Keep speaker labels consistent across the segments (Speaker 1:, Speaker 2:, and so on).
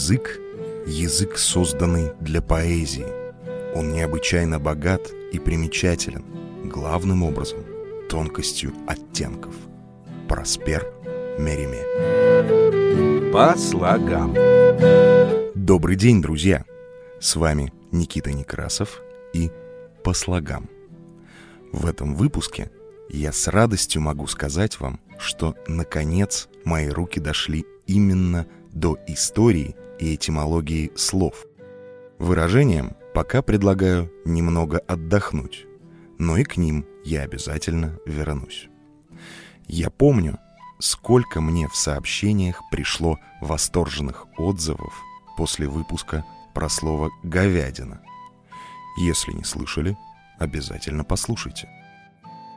Speaker 1: язык – язык, созданный для поэзии. Он необычайно богат и примечателен, главным образом – тонкостью оттенков. Проспер Мериме.
Speaker 2: По слогам.
Speaker 1: Добрый день, друзья! С вами Никита Некрасов и «По слогам». В этом выпуске я с радостью могу сказать вам, что, наконец, мои руки дошли именно до истории и этимологии слов. Выражением пока предлагаю немного отдохнуть, но и к ним я обязательно вернусь. Я помню, сколько мне в сообщениях пришло восторженных отзывов после выпуска про слово «говядина». Если не слышали, обязательно послушайте.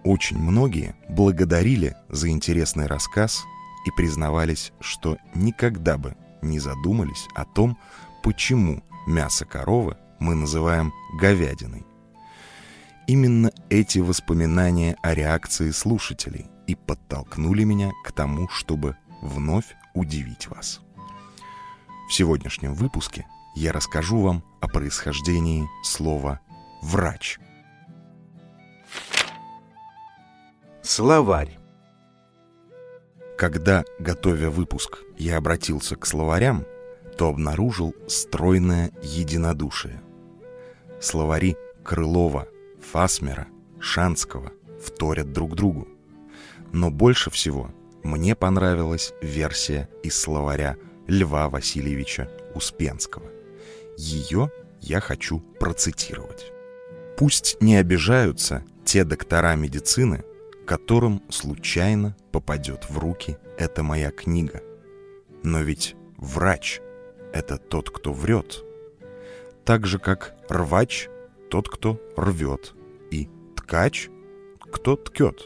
Speaker 1: Очень многие благодарили за интересный рассказ и признавались, что никогда бы не задумались о том, почему мясо коровы мы называем говядиной. Именно эти воспоминания о реакции слушателей и подтолкнули меня к тому, чтобы вновь удивить вас. В сегодняшнем выпуске я расскажу вам о происхождении слова «врач».
Speaker 2: Словарь.
Speaker 1: Когда, готовя выпуск, я обратился к словарям, то обнаружил стройное единодушие. Словари Крылова, Фасмера, Шанского вторят друг другу. Но больше всего мне понравилась версия из словаря Льва Васильевича Успенского. Ее я хочу процитировать. Пусть не обижаются те доктора медицины, которым случайно попадет в руки эта моя книга. Но ведь врач — это тот, кто врет. Так же, как рвач — тот, кто рвет, и ткач — кто ткет.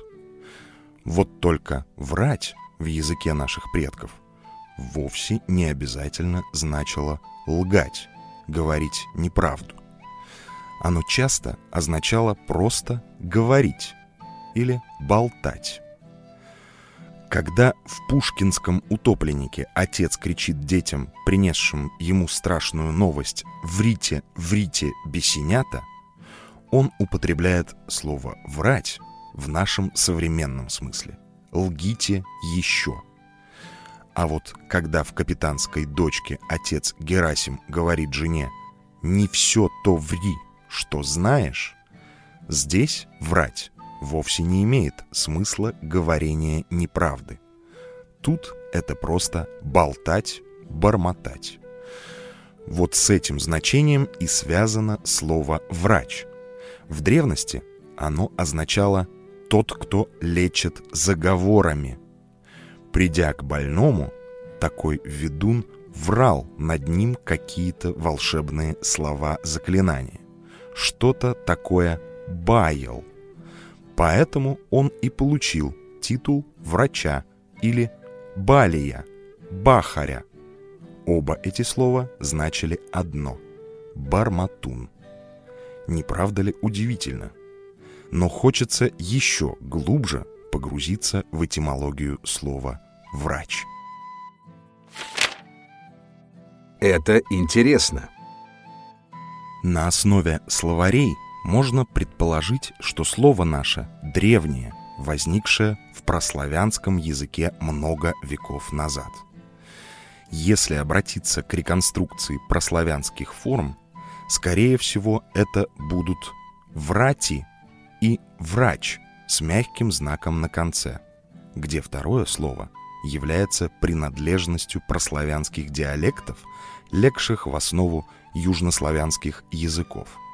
Speaker 1: Вот только врать в языке наших предков вовсе не обязательно значило лгать, говорить неправду. Оно часто означало просто говорить, или болтать. Когда в пушкинском утопленнике отец кричит детям, принесшим ему страшную новость «Врите, врите, бесенята», он употребляет слово «врать» в нашем современном смысле. «Лгите еще». А вот когда в «Капитанской дочке» отец Герасим говорит жене «Не все то ври, что знаешь», здесь «врать» вовсе не имеет смысла говорения неправды. Тут это просто болтать, бормотать. Вот с этим значением и связано слово «врач». В древности оно означало «тот, кто лечит заговорами». Придя к больному, такой ведун врал над ним какие-то волшебные слова-заклинания. Что-то такое баял – Поэтому он и получил титул врача или балия, бахаря. Оба эти слова значили одно – барматун. Не правда ли удивительно? Но хочется еще глубже погрузиться в этимологию слова «врач».
Speaker 2: Это интересно.
Speaker 1: На основе словарей – можно предположить, что слово наше древнее, возникшее в прославянском языке много веков назад. Если обратиться к реконструкции прославянских форм, скорее всего, это будут «врати» и «врач» с мягким знаком на конце, где второе слово является принадлежностью прославянских диалектов, легших в основу южнославянских языков –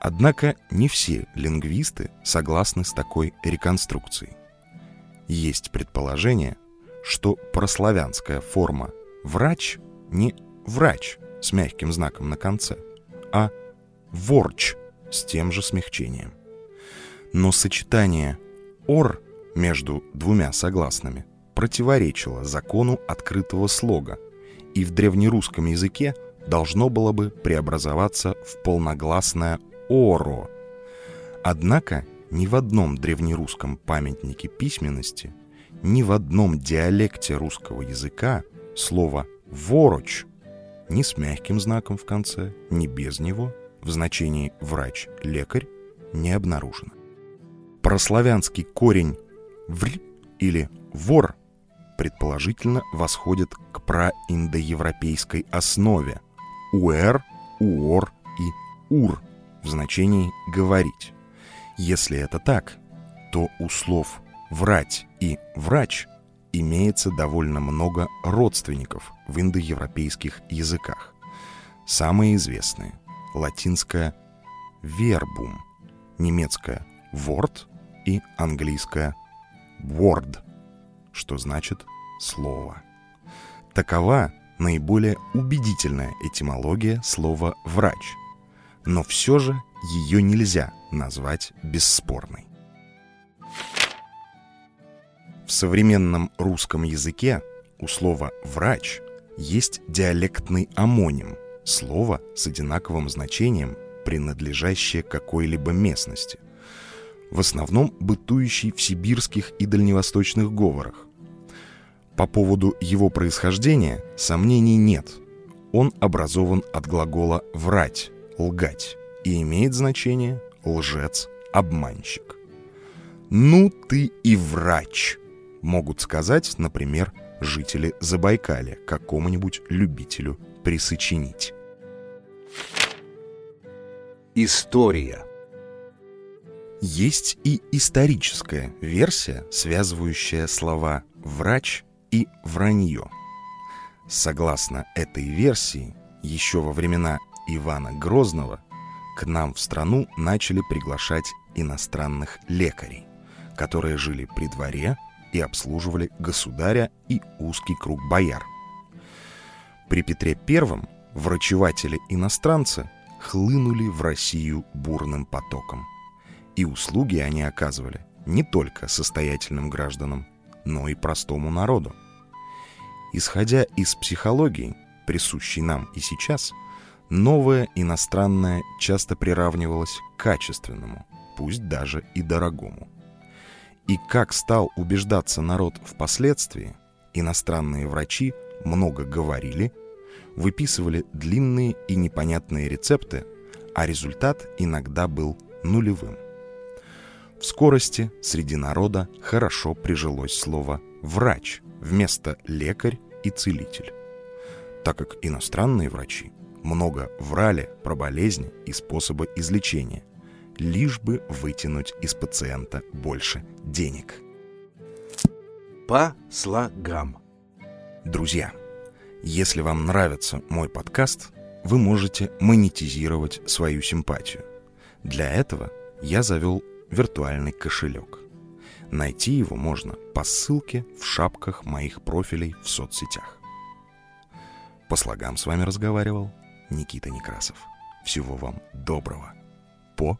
Speaker 1: Однако не все лингвисты согласны с такой реконструкцией. Есть предположение, что прославянская форма «врач» не «врач» с мягким знаком на конце, а «ворч» с тем же смягчением. Но сочетание «ор» между двумя согласными противоречило закону открытого слога, и в древнерусском языке должно было бы преобразоваться в полногласное Оро. Однако ни в одном древнерусском памятнике письменности, ни в одном диалекте русского языка слово «ворочь» ни с мягким знаком в конце, ни без него в значении «врач-лекарь» не обнаружено. Прославянский корень «вр» или «вор» предположительно восходит к праиндоевропейской основе «уэр», «уор» и «ур» в значении «говорить». Если это так, то у слов «врать» и «врач» имеется довольно много родственников в индоевропейских языках. Самые известные – латинское «verbum», немецкое «wort» и английское «word», что значит «слово». Такова наиболее убедительная этимология слова «врач», но все же ее нельзя назвать бесспорной. В современном русском языке у слова «врач» есть диалектный амоним, слово с одинаковым значением, принадлежащее какой-либо местности, в основном бытующий в сибирских и дальневосточных говорах. По поводу его происхождения сомнений нет. Он образован от глагола «врать», «лгать» и имеет значение «лжец», «обманщик». «Ну ты и врач!» могут сказать, например, жители Забайкалья какому-нибудь любителю присочинить.
Speaker 2: История
Speaker 1: Есть и историческая версия, связывающая слова «врач» и «вранье». Согласно этой версии, еще во времена Ивана Грозного к нам в страну начали приглашать иностранных лекарей, которые жили при дворе и обслуживали государя и узкий круг бояр. При Петре I врачеватели-иностранцы хлынули в Россию бурным потоком. И услуги они оказывали не только состоятельным гражданам, но и простому народу. Исходя из психологии, присущей нам и сейчас, новое иностранное часто приравнивалось к качественному, пусть даже и дорогому. И как стал убеждаться народ впоследствии, иностранные врачи много говорили, выписывали длинные и непонятные рецепты, а результат иногда был нулевым. В скорости среди народа хорошо прижилось слово «врач» вместо «лекарь» и «целитель», так как иностранные врачи много врали про болезни и способы излечения – лишь бы вытянуть из пациента больше денег.
Speaker 2: По слогам.
Speaker 1: Друзья, если вам нравится мой подкаст, вы можете монетизировать свою симпатию. Для этого я завел виртуальный кошелек. Найти его можно по ссылке в шапках моих профилей в соцсетях. По слогам с вами разговаривал Никита Некрасов. Всего вам доброго. По